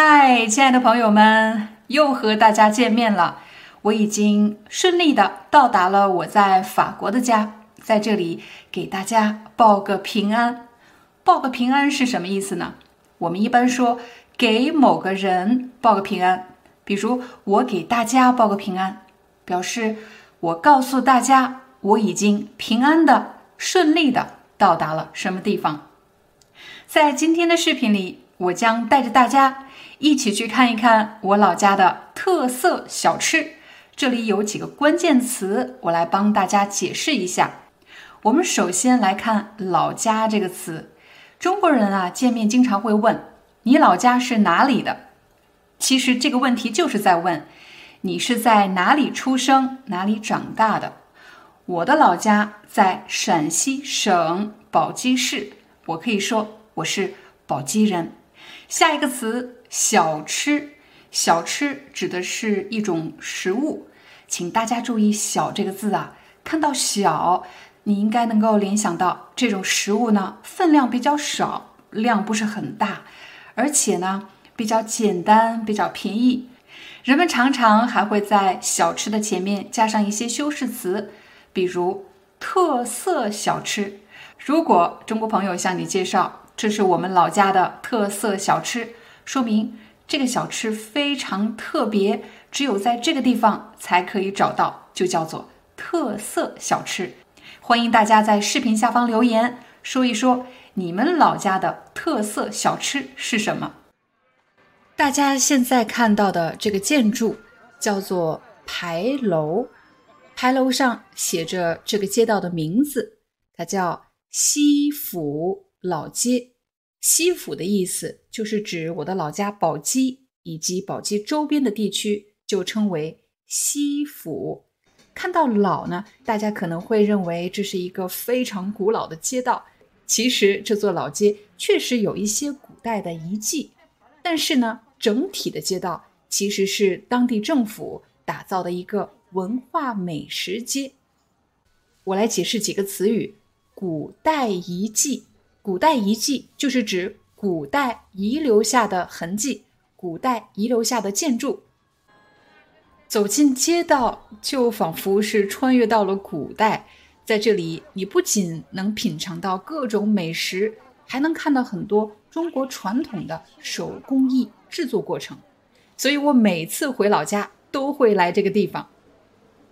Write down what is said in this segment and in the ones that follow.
嗨，亲爱的朋友们，又和大家见面了。我已经顺利的到达了我在法国的家，在这里给大家报个平安。报个平安是什么意思呢？我们一般说给某个人报个平安，比如我给大家报个平安，表示我告诉大家我已经平安的、顺利的到达了什么地方。在今天的视频里，我将带着大家。一起去看一看我老家的特色小吃。这里有几个关键词，我来帮大家解释一下。我们首先来看“老家”这个词。中国人啊，见面经常会问：“你老家是哪里的？”其实这个问题就是在问你是在哪里出生、哪里长大的。我的老家在陕西省宝鸡市，我可以说我是宝鸡人。下一个词。小吃，小吃指的是一种食物，请大家注意“小”这个字啊。看到“小”，你应该能够联想到这种食物呢，分量比较少，量不是很大，而且呢比较简单，比较便宜。人们常常还会在小吃的前面加上一些修饰词，比如特色小吃。如果中国朋友向你介绍这是我们老家的特色小吃。说明这个小吃非常特别，只有在这个地方才可以找到，就叫做特色小吃。欢迎大家在视频下方留言，说一说你们老家的特色小吃是什么。大家现在看到的这个建筑叫做牌楼，牌楼上写着这个街道的名字，它叫西府老街。西府的意思就是指我的老家宝鸡以及宝鸡周边的地区，就称为西府。看到“老”呢，大家可能会认为这是一个非常古老的街道。其实这座老街确实有一些古代的遗迹，但是呢，整体的街道其实是当地政府打造的一个文化美食街。我来解释几个词语：古代遗迹。古代遗迹就是指古代遗留下的痕迹，古代遗留下的建筑。走进街道，就仿佛是穿越到了古代。在这里，你不仅能品尝到各种美食，还能看到很多中国传统的手工艺制作过程。所以我每次回老家都会来这个地方。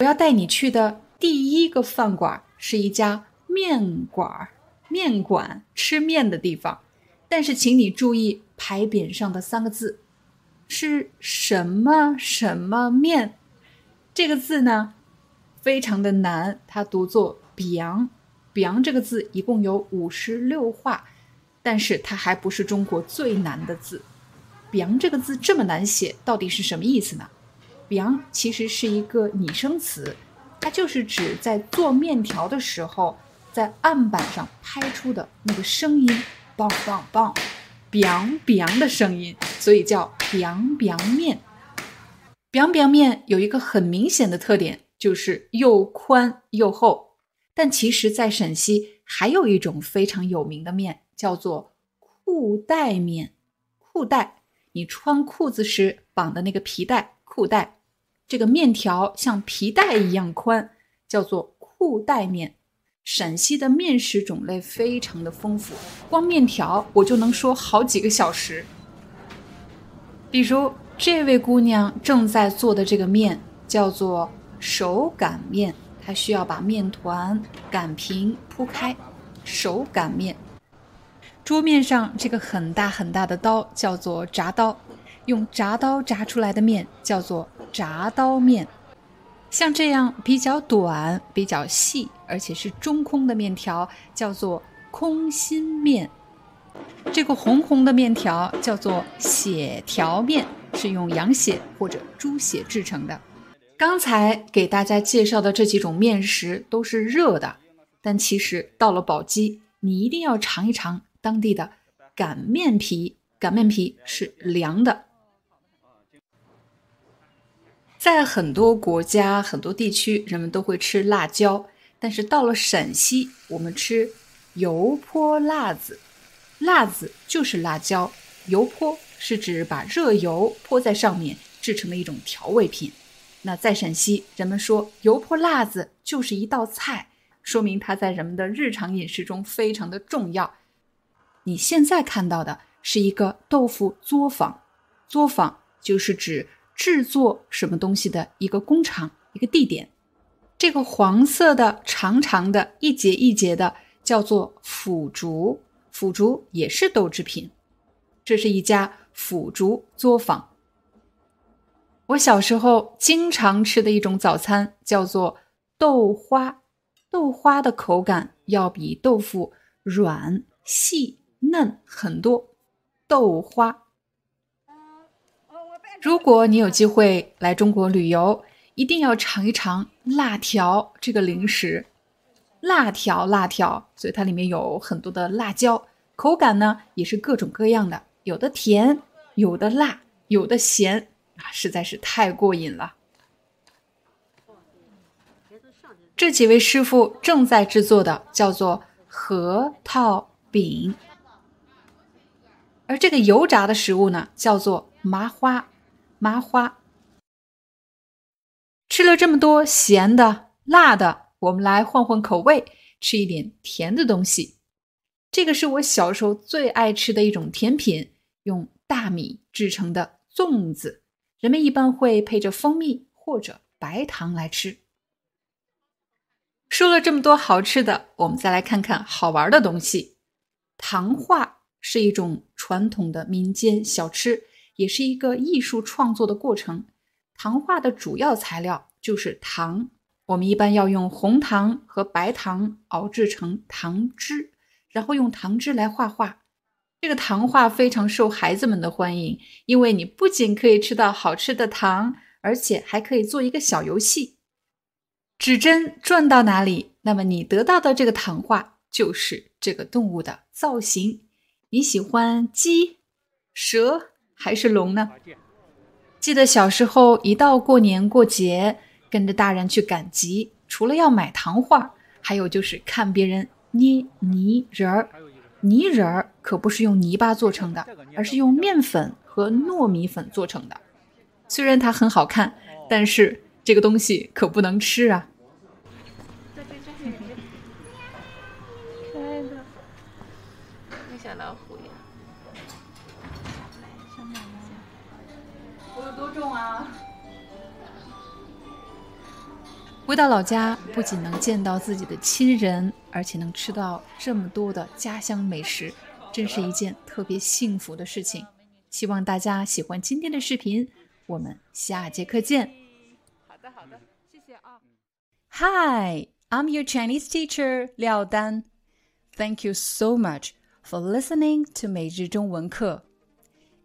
我要带你去的第一个饭馆是一家面馆儿。面馆吃面的地方，但是请你注意牌匾上的三个字是什么什么面？这个字呢，非常的难，它读作 “biang”。“biang” 这个字一共有五十六画，但是它还不是中国最难的字。“biang” 这个字这么难写，到底是什么意思呢？“biang” 其实是一个拟声词，它就是指在做面条的时候。在案板上拍出的那个声音，梆梆梆，biang biang 的声音，所以叫 biang biang 面。biang biang 面有一个很明显的特点，就是又宽又厚。但其实，在陕西还有一种非常有名的面，叫做裤带面。裤带，你穿裤子时绑的那个皮带，裤带。这个面条像皮带一样宽，叫做裤带面。陕西的面食种类非常的丰富，光面条我就能说好几个小时。比如这位姑娘正在做的这个面叫做手擀面，她需要把面团擀平铺开，手擀面。桌面上这个很大很大的刀叫做铡刀，用铡刀铡出来的面叫做铡刀面。像这样比较短、比较细，而且是中空的面条，叫做空心面。这个红红的面条叫做血条面，是用羊血或者猪血制成的。刚才给大家介绍的这几种面食都是热的，但其实到了宝鸡，你一定要尝一尝当地的擀面皮。擀面皮是凉的。在很多国家、很多地区，人们都会吃辣椒，但是到了陕西，我们吃油泼辣子。辣子就是辣椒，油泼是指把热油泼在上面制成的一种调味品。那在陕西，人们说油泼辣子就是一道菜，说明它在人们的日常饮食中非常的重要。你现在看到的是一个豆腐作坊，作坊就是指制作什么东西的一个工厂、一个地点。这个黄色的、长长的、一节一节的叫做腐竹。腐竹也是豆制品，这是一家腐竹作坊。我小时候经常吃的一种早餐叫做豆花，豆花的口感要比豆腐软细嫩很多。豆花，如果你有机会来中国旅游，一定要尝一尝辣条这个零食。辣条，辣条，所以它里面有很多的辣椒，口感呢也是各种各样的，有的甜，有的辣，有的咸，啊，实在是太过瘾了。这几位师傅正在制作的叫做核桃饼，而这个油炸的食物呢叫做麻花，麻花。吃了这么多咸的、辣的。我们来换换口味，吃一点甜的东西。这个是我小时候最爱吃的一种甜品，用大米制成的粽子。人们一般会配着蜂蜜或者白糖来吃。说了这么多好吃的，我们再来看看好玩的东西。糖画是一种传统的民间小吃，也是一个艺术创作的过程。糖画的主要材料就是糖。我们一般要用红糖和白糖熬制成糖汁，然后用糖汁来画画。这个糖画非常受孩子们的欢迎，因为你不仅可以吃到好吃的糖，而且还可以做一个小游戏。指针转到哪里，那么你得到的这个糖画就是这个动物的造型。你喜欢鸡、蛇还是龙呢？记得小时候一到过年过节。跟着大人去赶集，除了要买糖画，还有就是看别人捏泥人儿。泥人儿可不是用泥巴做成的，而是用面粉和糯米粉做成的。虽然它很好看，但是这个东西可不能吃啊。可爱的，小老虎呀。我有多重啊？回到老家，不仅能见到自己的亲人，而且能吃到这么多的家乡美食，真是一件特别幸福的事情。希望大家喜欢今天的视频，我们下节课见。好的，好的，谢谢啊。Hi, I'm your Chinese teacher 廖丹。Thank you so much for listening to 每日中文课。